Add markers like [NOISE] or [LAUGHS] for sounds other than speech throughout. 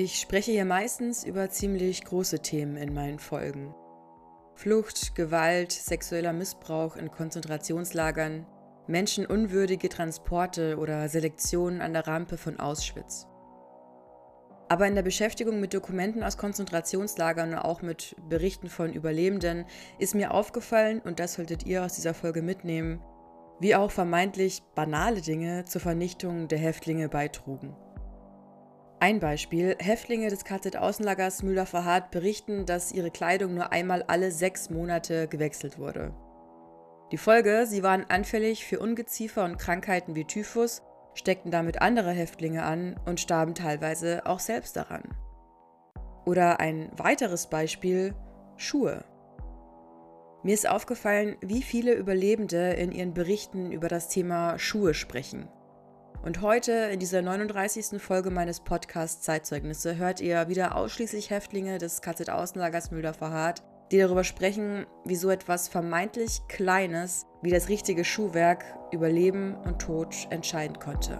Ich spreche hier meistens über ziemlich große Themen in meinen Folgen. Flucht, Gewalt, sexueller Missbrauch in Konzentrationslagern, menschenunwürdige Transporte oder Selektionen an der Rampe von Auschwitz. Aber in der Beschäftigung mit Dokumenten aus Konzentrationslagern und auch mit Berichten von Überlebenden ist mir aufgefallen, und das solltet ihr aus dieser Folge mitnehmen, wie auch vermeintlich banale Dinge zur Vernichtung der Häftlinge beitrugen. Ein Beispiel: Häftlinge des KZ-Außenlagers Müller-Verhardt berichten, dass ihre Kleidung nur einmal alle sechs Monate gewechselt wurde. Die Folge: Sie waren anfällig für Ungeziefer und Krankheiten wie Typhus steckten damit andere Häftlinge an und starben teilweise auch selbst daran. Oder ein weiteres Beispiel, Schuhe. Mir ist aufgefallen, wie viele Überlebende in ihren Berichten über das Thema Schuhe sprechen. Und heute, in dieser 39. Folge meines Podcasts Zeitzeugnisse, hört ihr wieder ausschließlich Häftlinge des KZ-Außenlagers Müller-Verhardt, die darüber sprechen, wie so etwas vermeintlich Kleines wie das richtige Schuhwerk über Leben und Tod entscheiden konnte.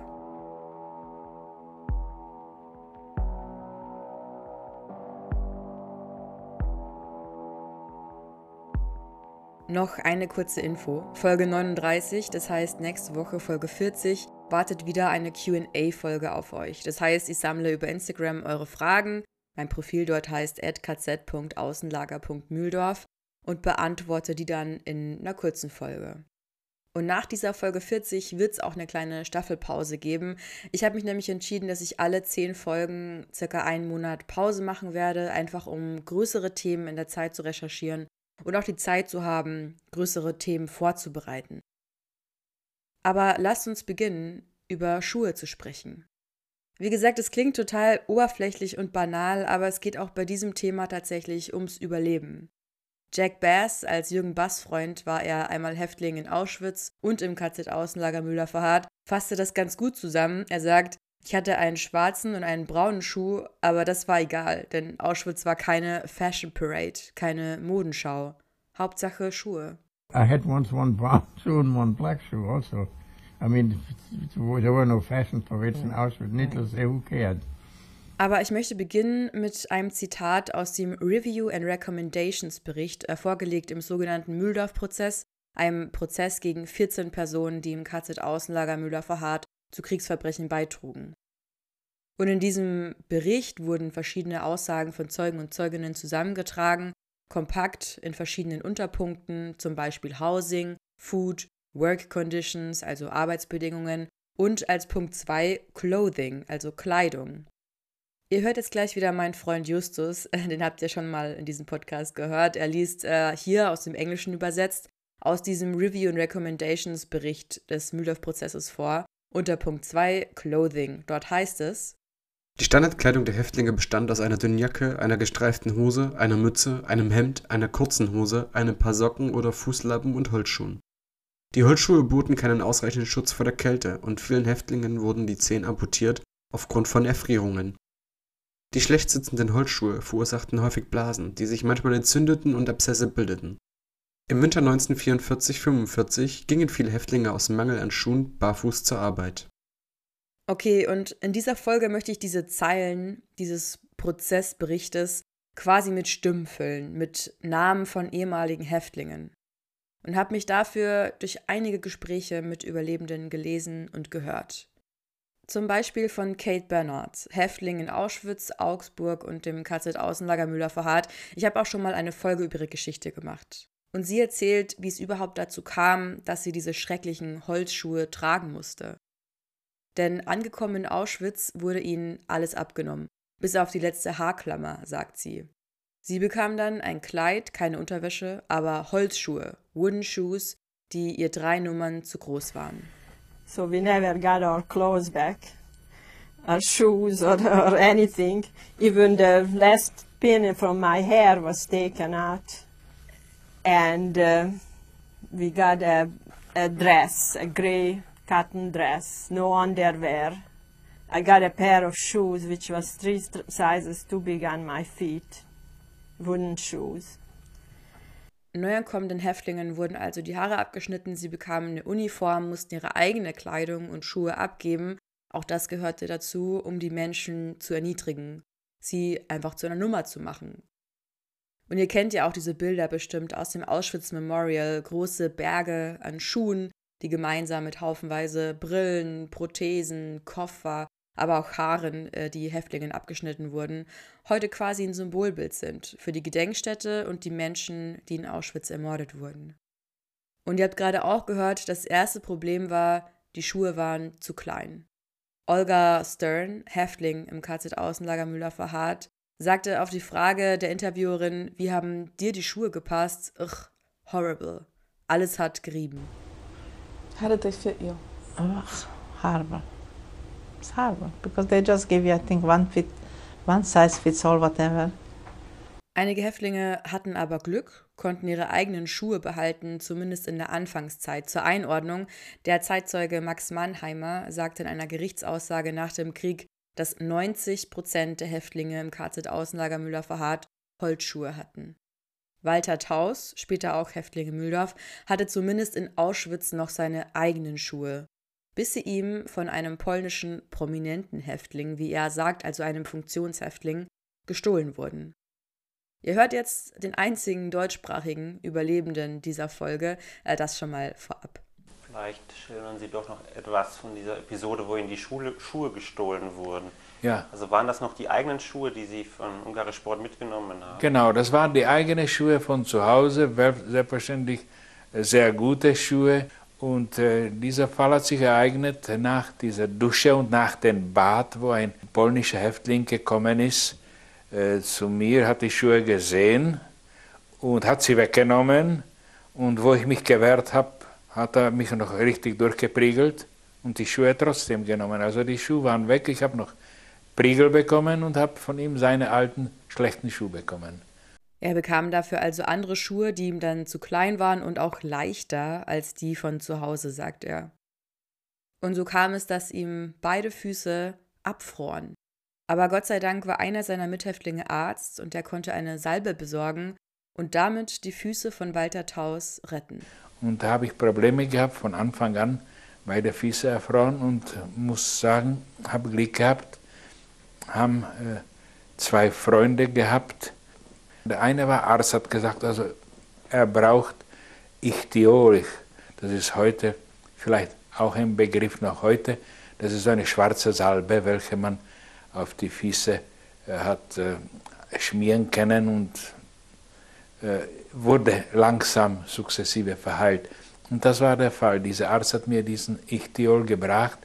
Noch eine kurze Info. Folge 39, das heißt nächste Woche Folge 40, wartet wieder eine QA-Folge auf euch. Das heißt, ich sammle über Instagram eure Fragen mein Profil dort heißt kz.außenlager.mühldorf und beantworte die dann in einer kurzen Folge. Und nach dieser Folge 40 wird es auch eine kleine Staffelpause geben. Ich habe mich nämlich entschieden, dass ich alle zehn Folgen circa einen Monat Pause machen werde, einfach um größere Themen in der Zeit zu recherchieren und auch die Zeit zu haben, größere Themen vorzubereiten. Aber lasst uns beginnen, über Schuhe zu sprechen. Wie gesagt, es klingt total oberflächlich und banal, aber es geht auch bei diesem Thema tatsächlich ums Überleben. Jack Bass, als Jürgen Bass Freund, war er einmal Häftling in Auschwitz und im KZ-Außenlager Müller-Verhardt, fasste das ganz gut zusammen. Er sagt, ich hatte einen schwarzen und einen braunen Schuh, aber das war egal, denn Auschwitz war keine Fashion Parade, keine Modenschau. Hauptsache Schuhe. I had once one brown [LAUGHS] shoe and one black shoe also. I mean, there were no fashion parades in Auschwitz. Needless say, who cared? Aber ich möchte beginnen mit einem Zitat aus dem Review and Recommendations Bericht, äh, vorgelegt im sogenannten Mühldorf-Prozess, einem Prozess gegen 14 Personen, die im KZ-Außenlager Müller-Verhardt zu Kriegsverbrechen beitrugen. Und in diesem Bericht wurden verschiedene Aussagen von Zeugen und Zeuginnen zusammengetragen, kompakt in verschiedenen Unterpunkten, zum Beispiel Housing, Food, Work Conditions, also Arbeitsbedingungen, und als Punkt 2 Clothing, also Kleidung. Ihr hört jetzt gleich wieder meinen Freund Justus, [LAUGHS] den habt ihr schon mal in diesem Podcast gehört. Er liest äh, hier aus dem Englischen übersetzt aus diesem Review and Recommendations Bericht des Mühldorf-Prozesses vor, unter Punkt 2 Clothing. Dort heißt es, die Standardkleidung der Häftlinge bestand aus einer dünnen Jacke, einer gestreiften Hose, einer Mütze, einem Hemd, einer kurzen Hose, einem paar Socken oder Fußlappen und Holzschuhen. Die Holzschuhe boten keinen ausreichenden Schutz vor der Kälte und vielen Häftlingen wurden die Zehen amputiert aufgrund von Erfrierungen. Die schlecht sitzenden Holzschuhe verursachten häufig Blasen, die sich manchmal entzündeten und Abszesse bildeten. Im Winter 1944-45 gingen viele Häftlinge aus Mangel an Schuhen barfuß zur Arbeit. Okay, und in dieser Folge möchte ich diese Zeilen dieses Prozessberichtes quasi mit Stimmen füllen, mit Namen von ehemaligen Häftlingen und habe mich dafür durch einige Gespräche mit Überlebenden gelesen und gehört. Zum Beispiel von Kate Bernard, Häftling in Auschwitz, Augsburg und dem KZ-Außenlager Müller-Verhardt. Ich habe auch schon mal eine Folge über ihre Geschichte gemacht. Und sie erzählt, wie es überhaupt dazu kam, dass sie diese schrecklichen Holzschuhe tragen musste. Denn angekommen in Auschwitz wurde ihnen alles abgenommen, bis auf die letzte Haarklammer, sagt sie. Sie bekam dann ein Kleid, keine Unterwäsche, aber Holzschuhe, wooden shoes, die ihr drei Nummern zu groß waren. So we never got our clothes back, our shoes or, or anything. Even the last pin from my hair was taken out. And uh, we got a, a dress, a gray cotton dress, no underwear. I got a pair of shoes which was three sizes too big on my feet wooden shoes. Neuankommenden Häftlingen wurden also die Haare abgeschnitten, sie bekamen eine Uniform, mussten ihre eigene Kleidung und Schuhe abgeben. Auch das gehörte dazu, um die Menschen zu erniedrigen. sie einfach zu einer Nummer zu machen. Und ihr kennt ja auch diese Bilder bestimmt aus dem Auschwitz Memorial, große Berge an Schuhen, die gemeinsam mit haufenweise Brillen, Prothesen, Koffer, aber auch Haaren, äh, die Häftlingen abgeschnitten wurden, heute quasi ein Symbolbild sind für die Gedenkstätte und die Menschen, die in Auschwitz ermordet wurden. Und ihr habt gerade auch gehört, das erste Problem war, die Schuhe waren zu klein. Olga Stern, Häftling im KZ-Außenlager Müller-Verhardt, sagte auf die Frage der Interviewerin, wie haben dir die Schuhe gepasst? Ugh, horrible. Alles hat gerieben. How did they fit you? Ugh, horrible. It's because they just give you, I think, one fit, one size fits all, whatever. Einige Häftlinge hatten aber Glück, konnten ihre eigenen Schuhe behalten, zumindest in der Anfangszeit. Zur Einordnung, der Zeitzeuge Max Mannheimer sagte in einer Gerichtsaussage nach dem Krieg, dass 90 Prozent der Häftlinge im KZ-Außenlager Müller-Verhardt Holzschuhe hatten. Walter Taus, später auch Häftling in Mühldorf, hatte zumindest in Auschwitz noch seine eigenen Schuhe, bis sie ihm von einem polnischen prominenten Häftling, wie er sagt, also einem Funktionshäftling, gestohlen wurden. Ihr hört jetzt den einzigen deutschsprachigen Überlebenden dieser Folge, äh, das schon mal vorab. Vielleicht schildern Sie doch noch etwas von dieser Episode, wo Ihnen die Schule, Schuhe gestohlen wurden. Ja. Also waren das noch die eigenen Schuhe, die Sie von Ungarisch Sport mitgenommen haben? Genau, das waren die eigenen Schuhe von zu Hause, selbstverständlich sehr gute Schuhe. Und äh, dieser Fall hat sich ereignet nach dieser Dusche und nach dem Bad, wo ein polnischer Häftling gekommen ist äh, zu mir, hat die Schuhe gesehen und hat sie weggenommen. Und wo ich mich gewehrt habe, hat er mich noch richtig durchgepriegelt und die Schuhe trotzdem genommen. Also die Schuhe waren weg, ich habe noch Priegel bekommen und habe von ihm seine alten schlechten Schuhe bekommen. Er bekam dafür also andere Schuhe, die ihm dann zu klein waren und auch leichter als die von zu Hause, sagt er. Und so kam es, dass ihm beide Füße abfroren. Aber Gott sei Dank war einer seiner Mithäftlinge Arzt und er konnte eine Salbe besorgen und damit die Füße von Walter Taus retten. Und da habe ich Probleme gehabt von Anfang an, beide Füße erfroren und muss sagen, habe Glück gehabt, haben äh, zwei Freunde gehabt. Der eine war Arzt, hat gesagt, also er braucht Ichtiol. Das ist heute vielleicht auch ein Begriff noch heute. Das ist eine schwarze Salbe, welche man auf die Füße äh, hat äh, schmieren können und äh, wurde langsam sukzessive verheilt. Und das war der Fall. Dieser Arzt hat mir diesen Ichtiol gebracht,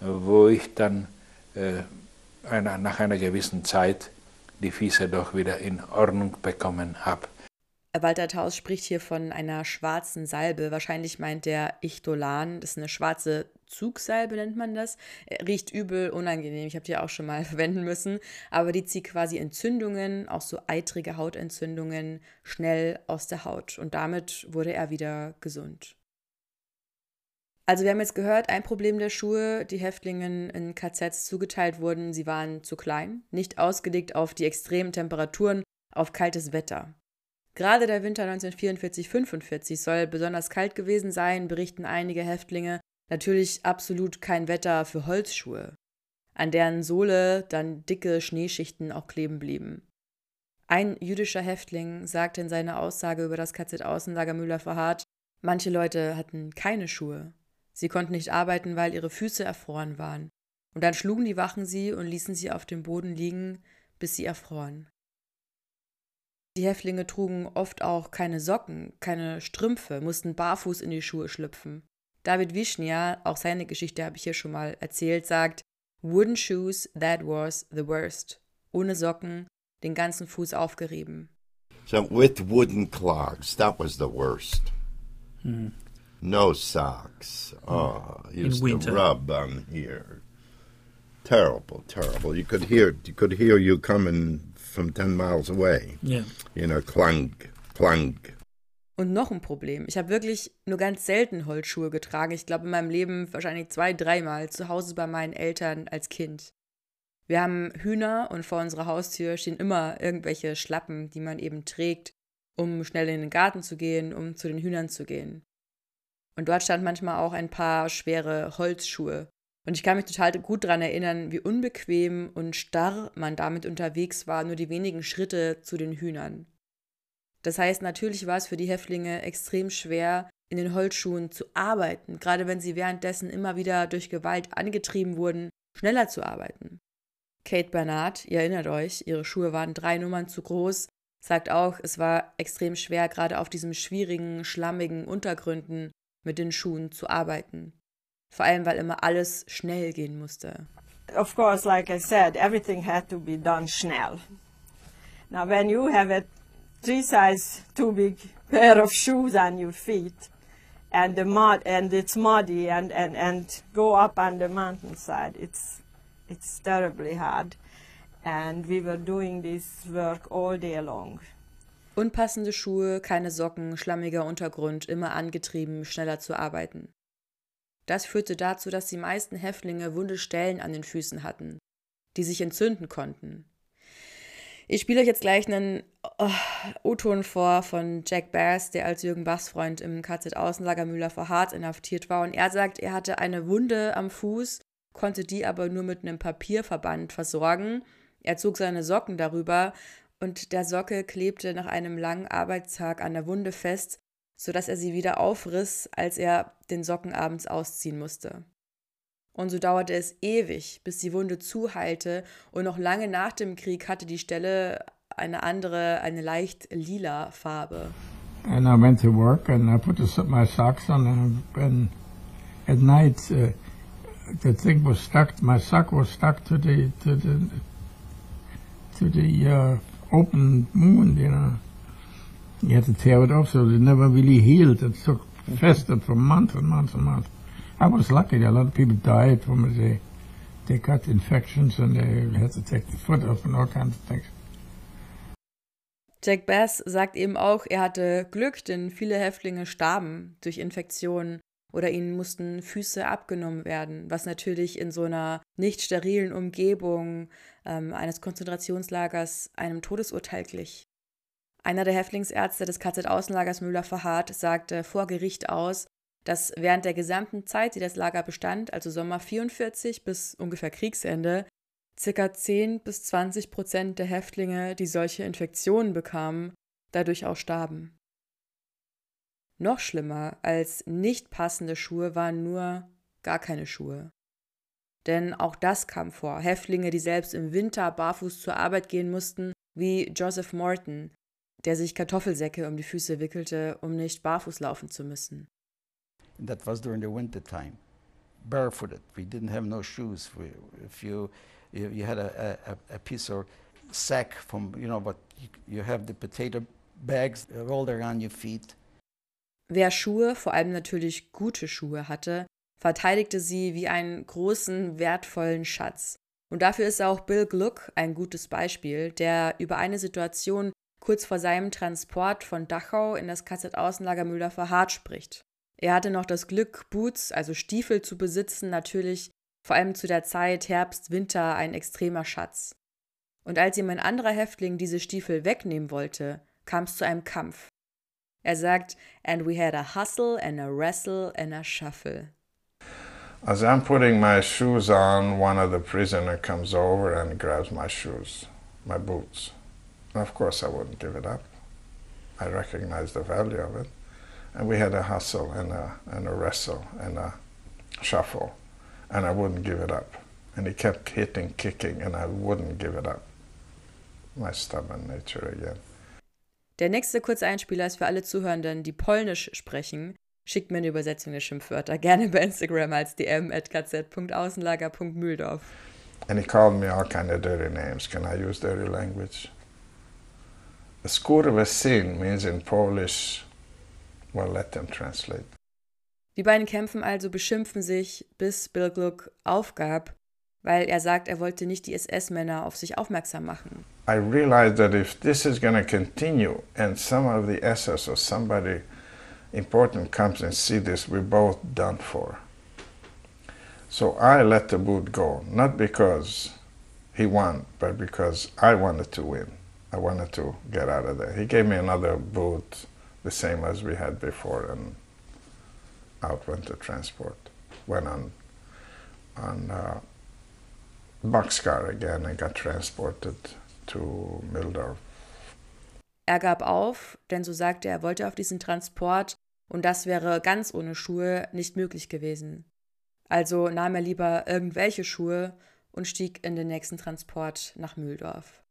wo ich dann äh, einer, nach einer gewissen Zeit die Füße doch wieder in Ordnung bekommen habe. Walter Taus spricht hier von einer schwarzen Salbe. Wahrscheinlich meint der Ichtolan. Das ist eine schwarze Zugsalbe, nennt man das. Riecht übel, unangenehm. Ich habe die auch schon mal [LAUGHS] verwenden müssen. Aber die zieht quasi Entzündungen, auch so eitrige Hautentzündungen, schnell aus der Haut. Und damit wurde er wieder gesund. Also wir haben jetzt gehört, ein Problem der Schuhe, die Häftlingen in KZs zugeteilt wurden, sie waren zu klein, nicht ausgelegt auf die extremen Temperaturen, auf kaltes Wetter. Gerade der Winter 1944-45 soll besonders kalt gewesen sein, berichten einige Häftlinge. Natürlich absolut kein Wetter für Holzschuhe, an deren Sohle dann dicke Schneeschichten auch kleben blieben. Ein jüdischer Häftling sagte in seiner Aussage über das KZ-Außenlager Müller-Verhardt, manche Leute hatten keine Schuhe. Sie konnten nicht arbeiten, weil ihre Füße erfroren waren. Und dann schlugen die Wachen sie und ließen sie auf dem Boden liegen, bis sie erfroren. Die Häftlinge trugen oft auch keine Socken, keine Strümpfe, mussten barfuß in die Schuhe schlüpfen. David Wischnia, auch seine Geschichte habe ich hier schon mal erzählt, sagt, Wooden shoes, that was the worst. Ohne Socken, den ganzen Fuß aufgerieben. So with wooden clogs, that was the worst. Hmm. No socks. Oh, In used to winter. rub on here. Terrible, terrible. You could hear you could hear you coming from ten miles away. Yeah. You know, clunk, clunk. Und noch ein Problem. Ich habe wirklich nur ganz selten Holzschuhe getragen. Ich glaube in meinem Leben wahrscheinlich zwei, dreimal zu Hause bei meinen Eltern als Kind. Wir haben Hühner und vor unserer Haustür stehen immer irgendwelche Schlappen, die man eben trägt, um schnell in den Garten zu gehen, um zu den Hühnern zu gehen. Und dort stand manchmal auch ein paar schwere Holzschuhe. Und ich kann mich total gut daran erinnern, wie unbequem und starr man damit unterwegs war, nur die wenigen Schritte zu den Hühnern. Das heißt, natürlich war es für die Häftlinge extrem schwer, in den Holzschuhen zu arbeiten, gerade wenn sie währenddessen immer wieder durch Gewalt angetrieben wurden, schneller zu arbeiten. Kate Bernard, ihr erinnert euch, ihre Schuhe waren drei Nummern zu groß, sagt auch, es war extrem schwer, gerade auf diesen schwierigen, schlammigen Untergründen mit den Schuhen zu arbeiten. Vor allem, weil immer alles schnell gehen musste. Of course, like I said, everything had to be done schnell. Now, when you have a three size too big pair of shoes on your feet, and the mud, and it's muddy, and, and, and go up on the mountainside, it's, it's terribly hard. And we were doing this work all day long. Unpassende Schuhe, keine Socken, schlammiger Untergrund, immer angetrieben, schneller zu arbeiten. Das führte dazu, dass die meisten Häftlinge wunde Stellen an den Füßen hatten, die sich entzünden konnten. Ich spiele euch jetzt gleich einen oh, O-Ton vor von Jack Bass, der als Jürgen Bachs Freund im KZ-Außenlager Müller vor Hart inhaftiert war. Und er sagt, er hatte eine Wunde am Fuß, konnte die aber nur mit einem Papierverband versorgen. Er zog seine Socken darüber und der Sockel klebte nach einem langen Arbeitstag an der Wunde fest, sodass er sie wieder aufriss, als er den Socken abends ausziehen musste. Und so dauerte es ewig, bis die Wunde zuheilte, und noch lange nach dem Krieg hatte die Stelle eine andere, eine leicht lila Farbe. And I went to work and I put my socks on and at night uh, the thing was stuck, my sock was stuck to the, to the, to the uh, open wound, you know. You had to tear it off so it never really healed. It took festered for months and months and months. I was lucky. A lot of people died from it. They, they got infections and they had to take the foot off and all kinds of things. Jack Bass sagt eben auch, er hatte Glück, denn viele Häftlinge starben durch Infektionen oder ihnen mussten Füße abgenommen werden, was natürlich in so einer nicht sterilen Umgebung ähm, eines Konzentrationslagers einem Todesurteil glich. Einer der Häftlingsärzte des KZ-Außenlagers Müller-Verhardt sagte vor Gericht aus, dass während der gesamten Zeit, die das Lager bestand, also Sommer 44 bis ungefähr Kriegsende, ca. 10 bis 20 Prozent der Häftlinge, die solche Infektionen bekamen, dadurch auch starben. Noch schlimmer als nicht passende Schuhe waren nur gar keine Schuhe. Denn auch das kam vor. Häftlinge, die selbst im Winter barfuß zur Arbeit gehen mussten, wie Joseph Morton, der sich Kartoffelsäcke um die Füße wickelte, um nicht barfuß laufen zu müssen. That was during the winter time, barefooted. We didn't have no shoes. If you, you, had a, a, a piece of sack from, you know, but you have the potato bags rolled around your feet. Wer Schuhe, vor allem natürlich gute Schuhe hatte, verteidigte sie wie einen großen, wertvollen Schatz. Und dafür ist auch Bill Gluck ein gutes Beispiel, der über eine Situation kurz vor seinem Transport von Dachau in das KZ-Außenlager Müller verharrt spricht. Er hatte noch das Glück, Boots, also Stiefel zu besitzen, natürlich vor allem zu der Zeit Herbst, Winter ein extremer Schatz. Und als ihm ein anderer Häftling diese Stiefel wegnehmen wollte, kam es zu einem Kampf. Er sagt, and we had a hustle and a wrestle and a shuffle. As I'm putting my shoes on, one of the prisoner comes over and grabs my shoes, my boots. Of course, I wouldn't give it up. I recognized the value of it. And we had a hustle and a, and a wrestle and a shuffle, and I wouldn't give it up. And he kept hitting, kicking, and I wouldn't give it up. My stubborn nature again. Der nächste Kurzeinspieler ist für alle Zuhörenden, die Polnisch sprechen. Schickt mir eine Übersetzung der Schimpfwörter gerne bei Instagram als dm at kz.außenlager.mühldorf. And he called me all kind of dirty names. Can I use dirty language? Skurwysyn means in Polish, well, let them translate. Die beiden kämpfen also, beschimpfen sich, bis Bill Gluck aufgab, weil er sagt, er wollte nicht die SS-Männer auf sich aufmerksam machen. I realized that if this is going to continue and some of the SS or somebody important comes and see this, we're both done for. So I let the boot go, not because he won, but because I wanted to win. I wanted to get out of there. He gave me another boot, the same as we had before, and out went the transport. Went on on a boxcar again and got transported to Mildorf. Er gab auf, denn so sagte er, er wollte auf diesen Transport und das wäre ganz ohne Schuhe nicht möglich gewesen. Also nahm er lieber irgendwelche Schuhe und stieg in den nächsten Transport nach Mühldorf.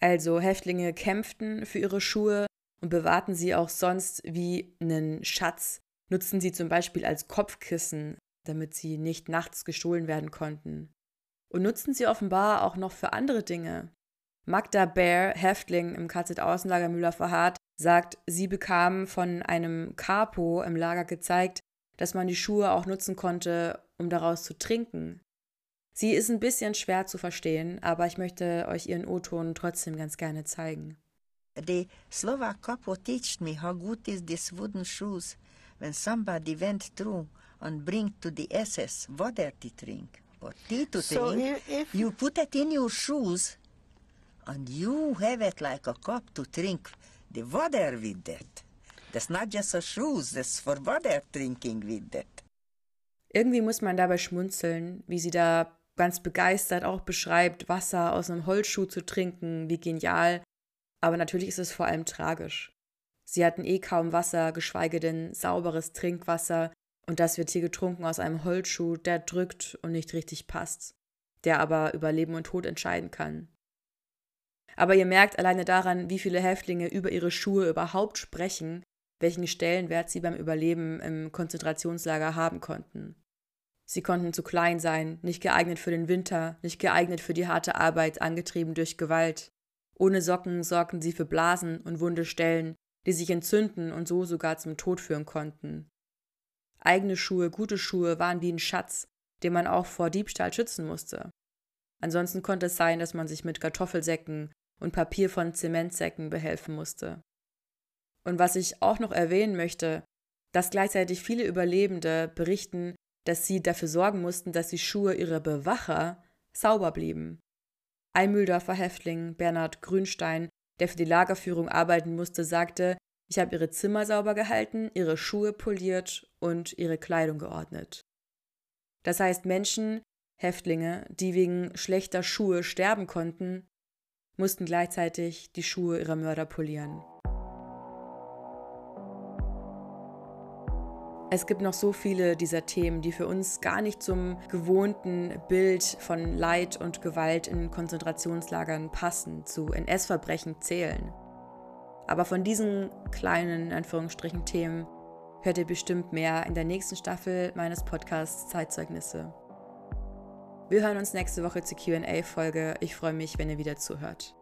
Also Häftlinge kämpften für ihre Schuhe und bewahrten sie auch sonst wie einen Schatz, nutzten sie zum Beispiel als Kopfkissen, damit sie nicht nachts gestohlen werden konnten. Und nutzten sie offenbar auch noch für andere Dinge. Magda Baer, Häftling im KZ-Außenlager Müller-Verhardt, sagt, sie bekam von einem Capo im Lager gezeigt, dass man die Schuhe auch nutzen konnte, um daraus zu trinken. Sie ist ein bisschen schwer zu verstehen, aber ich möchte euch ihren O-Ton trotzdem ganz gerne zeigen. The Slovak couple taught me how good is this wooden shoes when somebody went through and bring to the SS water to drink or tea to So drink. if- you put it in your shoes and you have it like a cup to drink the water with that. That's not just a shoes, that's for water drinking with that. Irgendwie muss man dabei schmunzeln, wie sie da ganz begeistert auch beschreibt, Wasser aus einem Holzschuh zu trinken, wie genial. Aber natürlich ist es vor allem tragisch. Sie hatten eh kaum Wasser, geschweige denn sauberes Trinkwasser, und das wird hier getrunken aus einem Holzschuh, der drückt und nicht richtig passt, der aber über Leben und Tod entscheiden kann. Aber ihr merkt alleine daran, wie viele Häftlinge über ihre Schuhe überhaupt sprechen, welchen Stellenwert sie beim Überleben im Konzentrationslager haben konnten. Sie konnten zu klein sein, nicht geeignet für den Winter, nicht geeignet für die harte Arbeit, angetrieben durch Gewalt. Ohne Socken sorgten sie für Blasen und wunde Stellen, die sich entzünden und so sogar zum Tod führen konnten. Eigene Schuhe, gute Schuhe waren wie ein Schatz, den man auch vor Diebstahl schützen musste. Ansonsten konnte es sein, dass man sich mit Kartoffelsäcken und Papier von Zementsäcken behelfen musste. Und was ich auch noch erwähnen möchte, dass gleichzeitig viele Überlebende berichten, dass sie dafür sorgen mussten, dass die Schuhe ihrer Bewacher sauber blieben. Ein Mühldorfer Häftling, Bernhard Grünstein, der für die Lagerführung arbeiten musste, sagte, ich habe ihre Zimmer sauber gehalten, ihre Schuhe poliert und ihre Kleidung geordnet. Das heißt, Menschen, Häftlinge, die wegen schlechter Schuhe sterben konnten, mussten gleichzeitig die Schuhe ihrer Mörder polieren. Es gibt noch so viele dieser Themen, die für uns gar nicht zum gewohnten Bild von Leid und Gewalt in Konzentrationslagern passen, zu NS-Verbrechen zählen. Aber von diesen kleinen, in Anführungsstrichen, Themen hört ihr bestimmt mehr in der nächsten Staffel meines Podcasts Zeitzeugnisse. Wir hören uns nächste Woche zur QA-Folge. Ich freue mich, wenn ihr wieder zuhört.